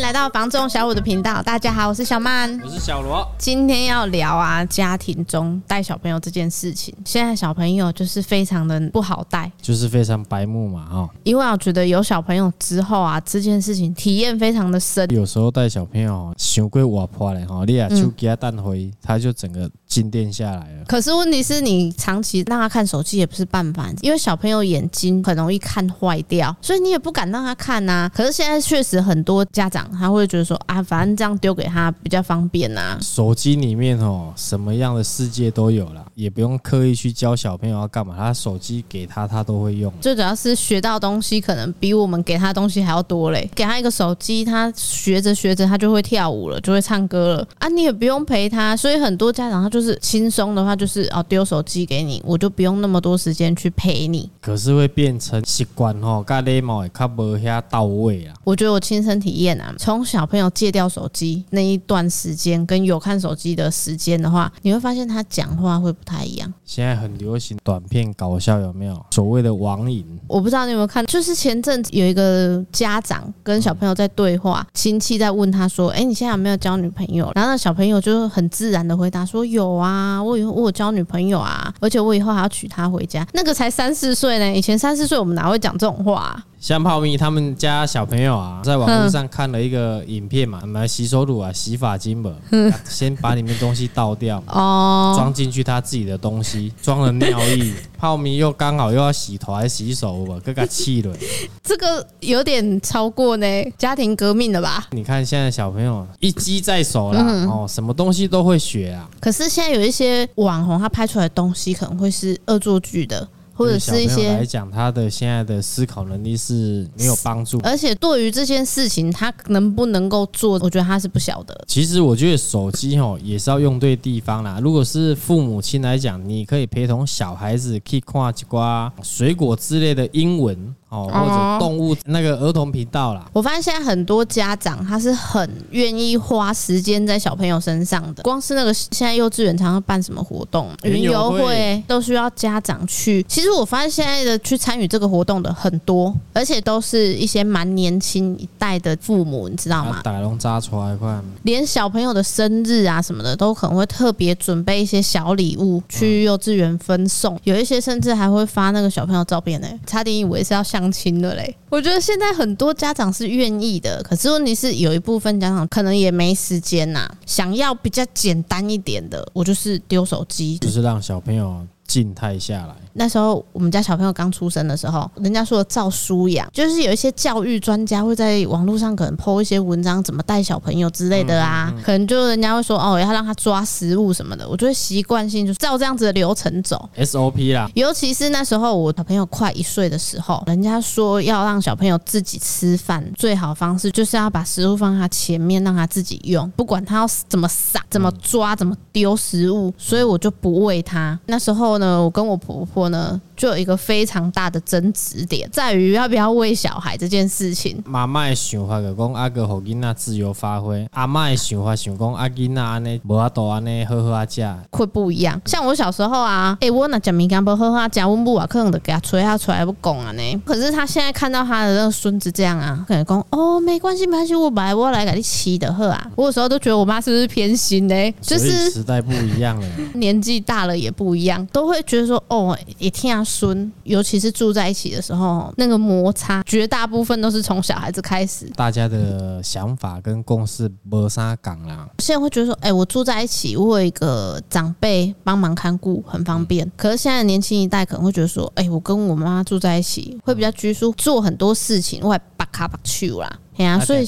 来到房中小五的频道。大家好，我是小曼，我是小罗。今天要聊啊，家庭中带小朋友这件事情。现在小朋友就是非常的不好带，就是非常白目嘛，哈。因为我觉得有小朋友之后啊，这件事情体验非常的深。有时候带小朋友想过活泼嘞，哈，你啊就给他带回，他就整个静电下来了。可是问题是你长期让他看手机也不是办法，因为小朋友眼睛很容易看坏掉，所以你也不敢让他看呐、啊。可是现在确实很多家长他会觉得说啊，反正这样丢给他比较方便呐、啊。手机里面哦，什么样的世界都有了，也不用刻意去教小朋友要干嘛，他手机给他他都会用。最主要是学到东西可能比我们给他东西还要多嘞。给他一个手机，他学着学着他就会跳舞了，就会唱歌了啊，你也不用陪他。所以很多家长他就是轻松的话，就是哦丢手机给你，我就不用那么多时间去陪你。可是会变成习惯哦，跟礼貌也较无遐到位啊。我觉得我亲身体验啊，从小朋友戒掉手机那一段时间，跟有看手机的时间的话，你会发现他讲话会不太一样。现在很流行短片搞笑，有没有？所谓的网瘾，我不知道你有没有看，就是前阵子有一个家长跟小朋友在对话，亲戚在问他说：“哎，你现在有没有交女朋友？”然后那小朋友就很自然的回答说：“有有啊，我以后我有交女朋友啊，而且我以后还要娶她回家。”那个才三四岁呢，以前三四岁我们哪会讲这种话？像泡咪他们家小朋友啊，在网络上看了一个影片嘛，买洗手乳啊、洗发精嘛，先把里面东西倒掉，哦，装进去他自己的东西，装了尿液。泡咪又刚好又要洗头还洗手吧，更加气了。这个有点超过呢，家庭革命了吧？你看现在小朋友一机在手啦，哦，什么东西都会学啊。可是现在有一些网红，他拍出来的东西可能会是恶作剧的。或者是一些来讲，他的现在的思考能力是没有帮助，而且对于这件事情，他能不能够做，我觉得他是不晓得。其实我觉得手机哦也是要用对地方啦。如果是父母亲来讲，你可以陪同小孩子去看几瓜水果之类的英文。哦，或者动物那个儿童频道啦。我发现现在很多家长他是很愿意花时间在小朋友身上的。光是那个现在幼稚园常常办什么活动，云游会都需要家长去。其实我发现现在的去参与这个活动的很多，而且都是一些蛮年轻一代的父母，你知道吗？打龙扎出来快，连小朋友的生日啊什么的，都可能会特别准备一些小礼物去幼稚园分送。有一些甚至还会发那个小朋友照片呢，差点以为是要相亲的嘞，我觉得现在很多家长是愿意的，可是问题是有一部分家长可能也没时间呐，想要比较简单一点的，我就是丢手机，就是让小朋友。静态下来。那时候我们家小朋友刚出生的时候，人家说照书养，就是有一些教育专家会在网络上可能 po 一些文章，怎么带小朋友之类的啊，可能就人家会说哦，要让他抓食物什么的。我就会习惯性就照这样子的流程走 SOP 啦。尤其是那时候我小朋友快一岁的时候，人家说要让小朋友自己吃饭，最好方式就是要把食物放在他前面，让他自己用，不管他要怎么撒、怎么抓、怎么丢食物，所以我就不喂他。那时候。呢，我跟我婆婆呢，就有一个非常大的争执点，在于要不要喂小孩这件事情。妈妈的想法就讲阿哥和囡仔自由发挥，阿妈的想法想讲阿囡仔安尼无法度安尼喝喝啊食，会不一样。像我小时候啊，哎、欸，我那讲米干不好好啊，讲温布啊，可能就给他吹下出来不讲啊呢。可是他现在看到他的那个孙子这样啊，可能讲哦，没关系没关系，我来我来给你吃的喝啊。我有时候都觉得我妈是不是偏心呢？就是时代不一样了，年纪大了也不一样，都会觉得说哦，一听啊。孙，尤其是住在一起的时候，那个摩擦绝大部分都是从小孩子开始。大家的想法跟共识没啥港啦。现在会觉得说，哎，我住在一起，我有一个长辈帮忙看顾，很方便。可是现在年轻一代可能会觉得说，哎，我跟我妈住在一起，会比较拘束，做很多事情我还巴卡巴去啦。哎呀，所以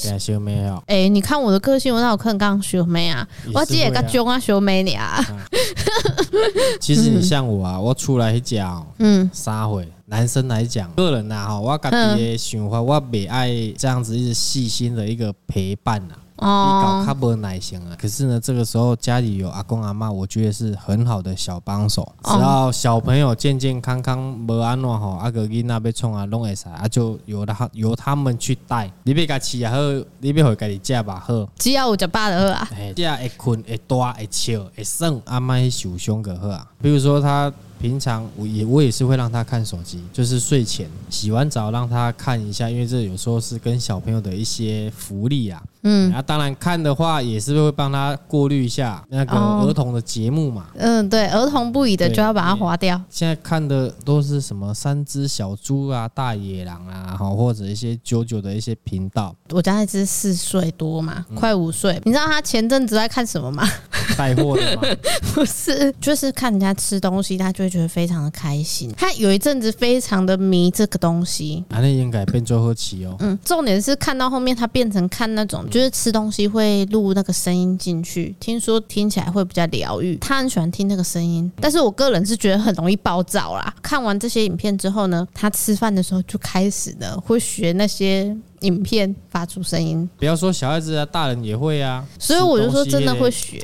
哎，你看我的个性，我那我可能刚小妹啊，我只也个中啊小妹你啊。其实你像我啊，我出来讲，嗯，撒会。男生来讲，个人呐哈，我家己的想法，我袂爱这样子一直细心的一个陪伴呐。哦，比较无耐心啊。可是呢，这个时候家里有阿公阿妈，我觉得是很好的小帮手。只要小朋友健健康康，无安怎吼，阿个囡仔要创啊，拢会使，啊就由他由他们去带。你别家饲也好，你别回家己食吧好。只要有食饱就好啊。哎，只要会困会大会笑会耍，阿妈受伤就好啊。比如说他平常我也我也是会让他看手机，就是睡前洗完澡让他看一下，因为这有时候是跟小朋友的一些福利啊。嗯，啊，当然看的话也是会帮他过滤一下那个儿童的节目嘛。嗯，对，儿童不宜的就要把它划掉。现在看的都是什么三只小猪啊、大野狼啊，好或者一些九九的一些频道。我家那只四岁多嘛，快五岁。你知道他前阵子在看什么吗？带货的吗？不是，就是看人家吃东西，他就会觉得非常的开心。他有一阵子非常的迷这个东西。啊，那应该变最后期哦。嗯，重点是看到后面，他变成看那种，就是吃东西会录那个声音进去，听说听起来会比较疗愈。他很喜欢听那个声音，但是我个人是觉得很容易暴躁啦。看完这些影片之后呢，他吃饭的时候就开始呢会学那些影片发出声音。不要说小孩子啊，大人也会啊。所以我就说真的会学。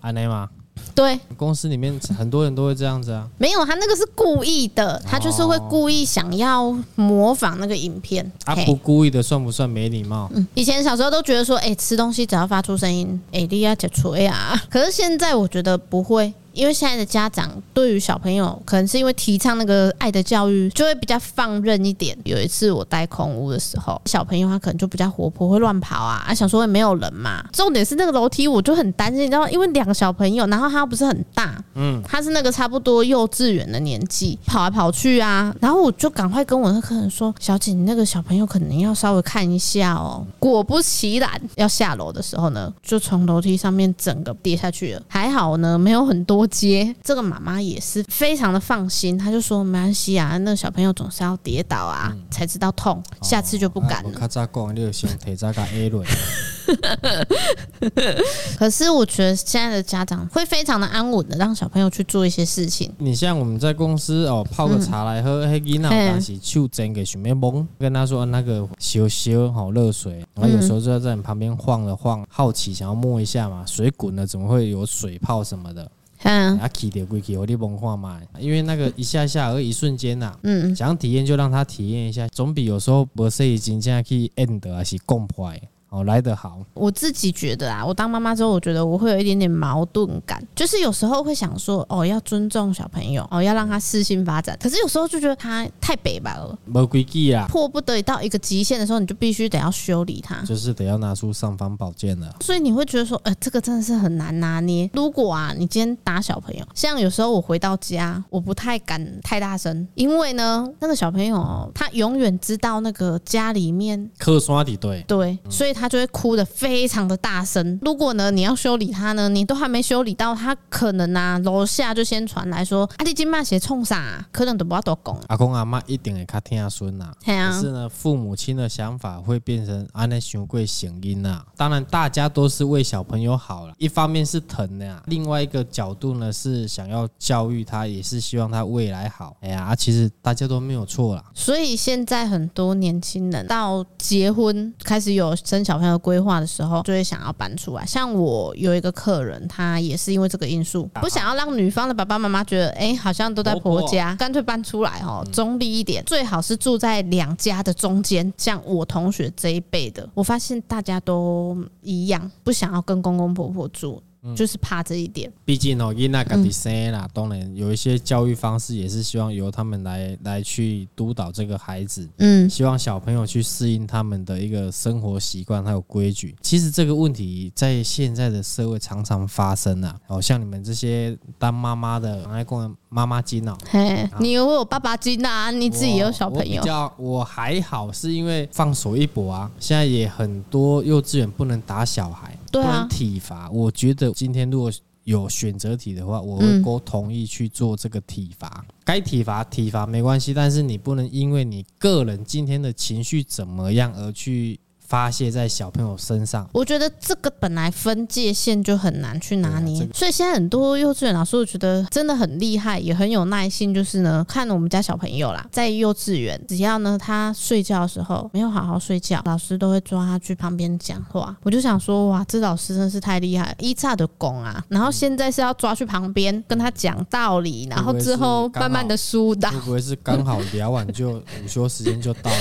安内吗？对，公司里面很多人都会这样子啊。没有，他那个是故意的，他就是会故意想要模仿那个影片。他不故意的算不算没礼貌？嗯，以前小时候都觉得说，哎，吃东西只要发出声音，哎，你要解除，哎呀。可是现在我觉得不会。因为现在的家长对于小朋友，可能是因为提倡那个爱的教育，就会比较放任一点。有一次我带空屋的时候，小朋友他可能就比较活泼，会乱跑啊，啊，想说也没有人嘛。重点是那个楼梯，我就很担心，你知道吗？因为两个小朋友，然后他又不是很大，嗯，他是那个差不多幼稚园的年纪，跑来跑去啊，然后我就赶快跟我那客人说：“小姐，你那个小朋友可能要稍微看一下哦。”果不其然，要下楼的时候呢，就从楼梯上面整个跌下去了。还好呢，没有很多。接这个妈妈也是非常的放心，她就说没关系啊，那个小朋友总是要跌倒啊，嗯、才知道痛，下次就不敢了。可是我觉得现在的家长会非常的安稳的让小朋友去做一些事情。你像我们在公司哦，泡个茶来喝，黑吉娜但是手真给许妹蒙，跟他说那个修修好热水，然后有时候就要在你旁边晃了晃，好奇想要摸一下嘛，水滚了怎么会有水泡什么的。嗯，啊，起点归起，我的文化嘛，因为那个一下下而一瞬间呐，嗯，想体验就让他体验一下，总比有时候不是已经这样去 end 还是共坏。哦，来得好。我自己觉得啊，我当妈妈之后，我觉得我会有一点点矛盾感，就是有时候会想说，哦，要尊重小朋友，哦，要让他适性发展。可是有时候就觉得他太北吧了，没规矩啊，迫不得已到一个极限的时候，你就必须得要修理他，就是得要拿出尚方宝剑了。所以你会觉得说，呃，这个真的是很难拿捏。如果啊，你今天打小朋友，像有时候我回到家，我不太敢太大声，因为呢，那个小朋友他永远知道那个家里面客刷的对对，所以。他就会哭的非常的大声。如果呢，你要修理他呢，你都还没修理到，他可能啊，楼下就先传来说：“阿弟今晚写冲啥？”可能都不要多讲。阿公阿妈一定会较听孙呐。可是呢，父母亲的想法会变成安尼熊贵醒音呐。当然，大家都是为小朋友好了，一方面是疼的呀，另外一个角度呢是想要教育他，也是希望他未来好。哎呀，其实大家都没有错啦。所以现在很多年轻人到结婚开始有生。小朋友规划的时候，就会想要搬出来。像我有一个客人，他也是因为这个因素，不想要让女方的爸爸妈妈觉得，哎，好像都在婆家，干脆搬出来哦，中立一点，最好是住在两家的中间。像我同学这一辈的，我发现大家都一样，不想要跟公公婆婆住。就是怕这一点，毕竟哦，因那个的生啦，当然有一些教育方式也是希望由他们来来去督导这个孩子，嗯，希望小朋友去适应他们的一个生活习惯还有规矩。其实这个问题在现在的社会常常发生啊，哦像你们这些当妈妈的，爱讲妈妈经哦，嘿，你有我爸爸经啊，你自己有小朋友，我比较我还好，是因为放手一搏啊。现在也很多幼稚园不能打小孩。对啊，体罚，我觉得今天如果有选择题的话，我会都同意去做这个体罚。该体罚体罚没关系，但是你不能因为你个人今天的情绪怎么样而去。发泄在小朋友身上，我觉得这个本来分界线就很难去拿捏，所以现在很多幼稚园老师，我觉得真的很厉害，也很有耐心。就是呢，看我们家小朋友啦，在幼稚园，只要呢他睡觉的时候没有好好睡觉，老师都会抓他去旁边讲话。我就想说，哇，这老师真是太厉害，一差的功啊！然后现在是要抓去旁边跟他讲道理，然后之后慢慢的疏导，会不会是刚好聊完就午休时间就到了？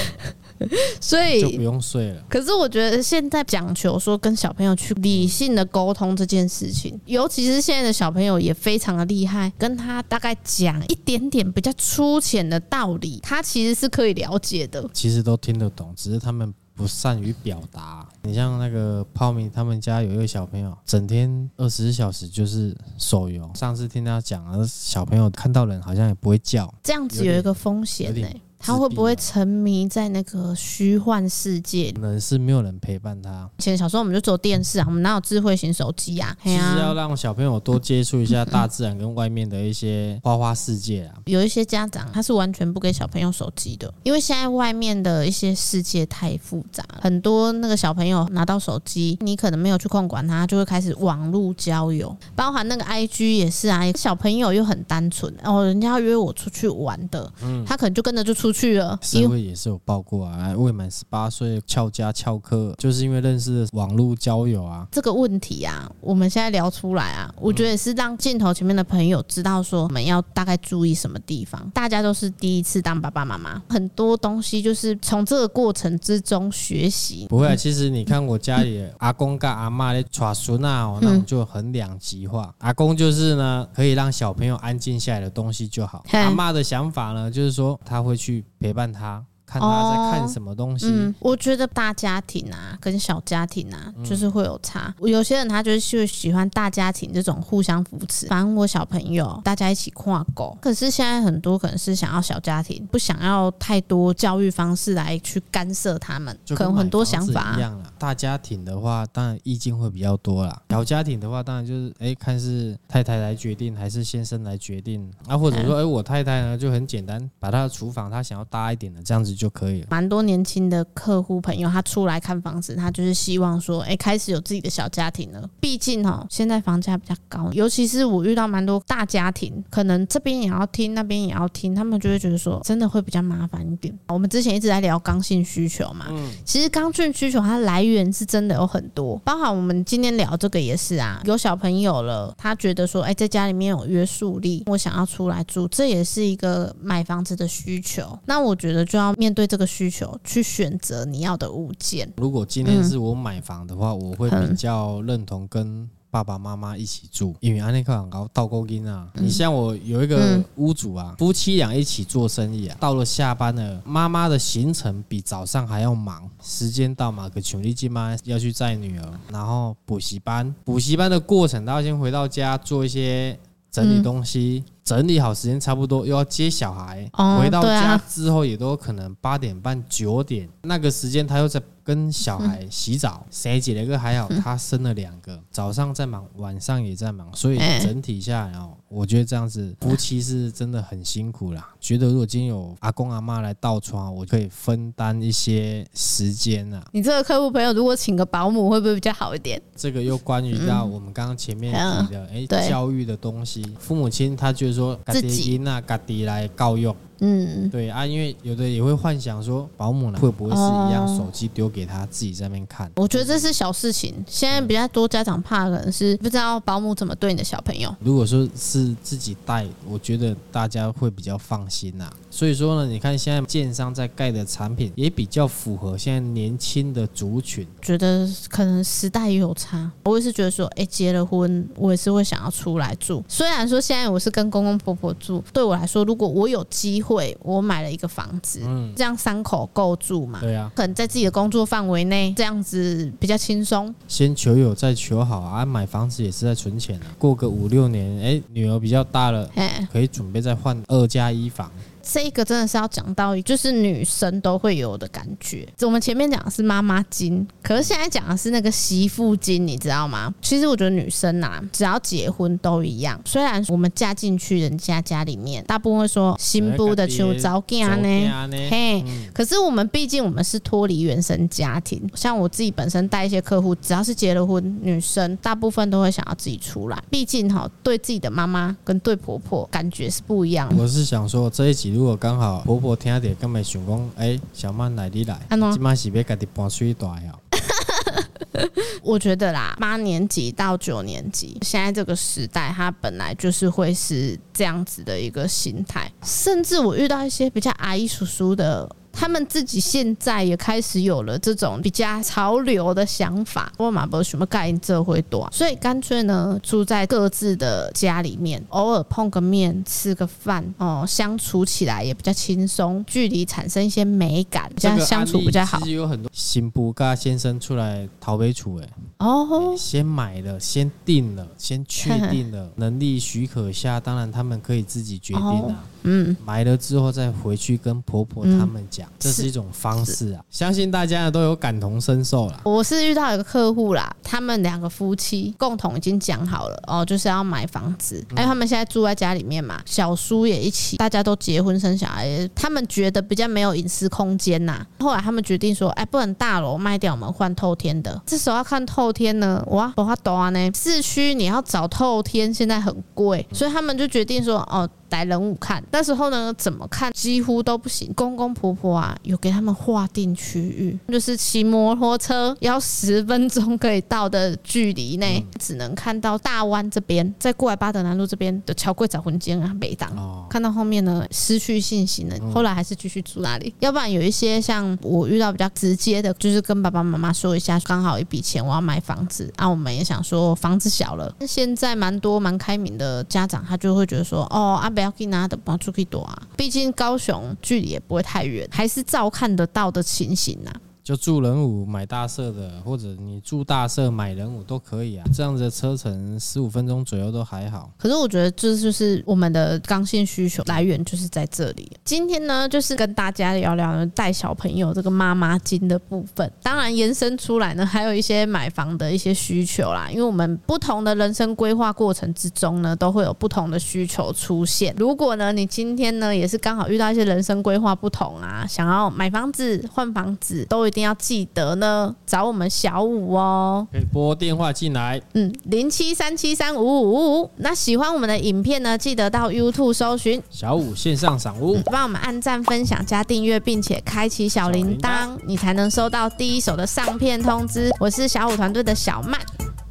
所以就不用睡了。可是我觉得现在讲求说跟小朋友去理性的沟通这件事情，尤其是现在的小朋友也非常的厉害，跟他大概讲一点点比较粗浅的道理，他其实是可以了解的。其实都听得懂，只是他们。不善于表达。你像那个泡米，他们家有一个小朋友，整天二十四小时就是手游。上次听他讲，小朋友看到人好像也不会叫，这样子有一个风险呢、欸。他会不会沉迷在那个虚幻世界？可能是没有人陪伴他。以前小时候我们就做电视啊，我们哪有智慧型手机啊？其实要让小朋友多接触一下大自然跟外面的一些花花世界啊。有一些家长他是完全不给小朋友手机的，因为现在外面的一些世界太复杂，很多那个小朋友拿到手机，你可能没有去控管他，就会开始网络交友，包含那个 IG 也是啊。小朋友又很单纯哦，人家要约我出去玩的，嗯他可能就跟着就出。出去了，社会也是有报过啊，未满十八岁翘家翘课，就是因为认识的网络交友啊。这个问题啊，我们现在聊出来啊，我觉得也是让镜头前面的朋友知道说，我们要大概注意什么地方。大家都是第一次当爸爸妈妈，很多东西就是从这个过程之中学习。不会啊，其实你看我家里阿公跟阿妈的传孙啊，那种就很两极化。阿公就是呢，可以让小朋友安静下来的东西就好。阿妈的想法呢，就是说他会去。陪伴他。看他在看什么东西。哦嗯，我觉得大家庭啊，跟小家庭啊，就是会有差。有些人他就是喜欢大家庭这种互相扶持，反正我小朋友大家一起跨狗。可是现在很多可能是想要小家庭，不想要太多教育方式来去干涉他们，可能很多想法一样了。大家庭的话，当然意见会比较多啦。小家庭的话，当然就是哎，看是太太来决定还是先生来决定啊，或者说哎，我太太呢就很简单，把她的厨房她想要大一点的这样子。就可以了。蛮多年轻的客户朋友，他出来看房子，他就是希望说，哎，开始有自己的小家庭了。毕竟哈，现在房价比较高，尤其是我遇到蛮多大家庭，可能这边也要听，那边也要听，他们就会觉得说，真的会比较麻烦一点。我们之前一直在聊刚性需求嘛，嗯，其实刚性需求它来源是真的有很多，包含我们今天聊这个也是啊，有小朋友了，他觉得说，哎，在家里面有约束力，我想要出来住，这也是一个买房子的需求。那我觉得就要面。面对这个需求，去选择你要的物件。如果今天是我买房的话，嗯、我会比较认同跟爸爸妈妈一起住，因为安内克很高倒钩金啊。你像我有一个屋主啊，夫妻俩一起做生意啊，到了下班了，妈妈的行程比早上还要忙。时间到嘛，可穷力金妈要去载女儿，然后补习班，补习班的过程，他要先回到家做一些整理东西。嗯整理好，时间差不多，又要接小孩，回到家之后也都可能八点半九点，那个时间他又在跟小孩洗澡，生几个还好，他生了两个，早上在忙，晚上也在忙，所以整体下来哦，我觉得这样子夫妻是真的很辛苦啦。觉得如果今天有阿公阿妈来倒床，我可以分担一些时间啊。你这个客户朋友如果请个保姆会不会比较好一点？这个又关于到我们刚刚前面提的哎教育的东西，父母亲他就是说。说自己那家己来教育。嗯，对啊，因为有的也会幻想说，保姆呢会不会是一样，手机丢给他自己在那边看？我觉得这是小事情。现在比较多家长怕的可能是不知道保姆怎么对你的小朋友。如果说是自己带，我觉得大家会比较放心呐。所以说呢，你看现在建商在盖的产品也比较符合现在年轻的族群。觉得可能时代也有差。我也是觉得说，哎，结了婚，我也是会想要出来住。虽然说现在我是跟公公婆婆住，对我来说，如果我有机会。会，我买了一个房子，嗯，这样三口够住嘛？对啊，可能在自己的工作范围内，这样子比较轻松。先求有，再求好啊！买房子也是在存钱啊。过个五六年，哎，女儿比较大了，可以准备再换二加一房。这个真的是要讲到，就是女生都会有的感觉。我们前面讲的是妈妈经，可是现在讲的是那个媳妇经，你知道吗？其实我觉得女生啊，只要结婚都一样。虽然我们嫁进去人家家里面，大部分会说新妇的求早嫁呢，嘿，可是我们毕竟我们是脱离原生家庭。像我自己本身带一些客户，只要是结了婚，女生大部分都会想要自己出来。毕竟哈，对自己的妈妈跟对婆婆感觉是不一样的。我是想说这一集。如果刚好婆婆听到，刚没想讲，哎，小曼来你来，今麦是要家己搬水大呀。我觉得啦，八年级到九年级，现在这个时代，他本来就是会是这样子的一个心态。甚至我遇到一些比较阿姨叔叔的。他们自己现在也开始有了这种比较潮流的想法。我嘛不什么概念，这会多，所以干脆呢，住在各自的家里面，偶尔碰个面，吃个饭，哦，相处起来也比较轻松，距离产生一些美感，这样相处比较好。其实有很多新布嘎先生出来逃北处，哎，哦，先买了，先定了，先确定了，能力许可下，当然他们可以自己决定啊。哦嗯，买了之后再回去跟婆婆他们讲，嗯、这是一种方式啊。相信大家呢都有感同身受啦。我是遇到一个客户啦，他们两个夫妻共同已经讲好了哦，就是要买房子。哎，他们现在住在家里面嘛，小叔也一起，大家都结婚生小孩，他们觉得比较没有隐私空间呐。后来他们决定说，哎，不能大楼卖掉，我们换透天的。这时候要看透天呢，哇，不花多啊呢。市区你要找透天现在很贵，所以他们就决定说，哦。逮人物看，那时候呢，怎么看几乎都不行。公公婆婆啊，有给他们划定区域，就是骑摩托车要十分钟可以到的距离内，嗯、只能看到大湾这边，在过来八德南路这边的桥柜找魂间啊，北档。哦、看到后面呢，失去信心了。后来还是继续住那里。嗯、要不然有一些像我遇到比较直接的，就是跟爸爸妈妈说一下，刚好一笔钱我要买房子啊。我们也想说房子小了，现在蛮多蛮开明的家长，他就会觉得说，哦阿。不要去拿的，包出去躲啊！毕竟高雄距离也不会太远，还是照看得到的情形呐、就住人五买大社的，或者你住大社买人五都可以啊。这样子的车程十五分钟左右都还好。可是我觉得这就是我们的刚性需求来源就是在这里。今天呢，就是跟大家聊聊带小朋友这个妈妈经的部分。当然延伸出来呢，还有一些买房的一些需求啦。因为我们不同的人生规划过程之中呢，都会有不同的需求出现。如果呢，你今天呢也是刚好遇到一些人生规划不同啊，想要买房子、换房子，都一定。要记得呢，找我们小五哦，可以拨电话进来，嗯，零七三七三五五五。五。那喜欢我们的影片呢，记得到 YouTube 搜寻。小五线上赏屋，帮我们按赞、分享、加订阅，并且开启小铃铛，你才能收到第一手的上片通知。我是小五团队的小曼，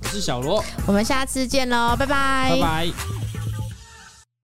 我是小罗，我们下次见喽，拜拜，拜拜。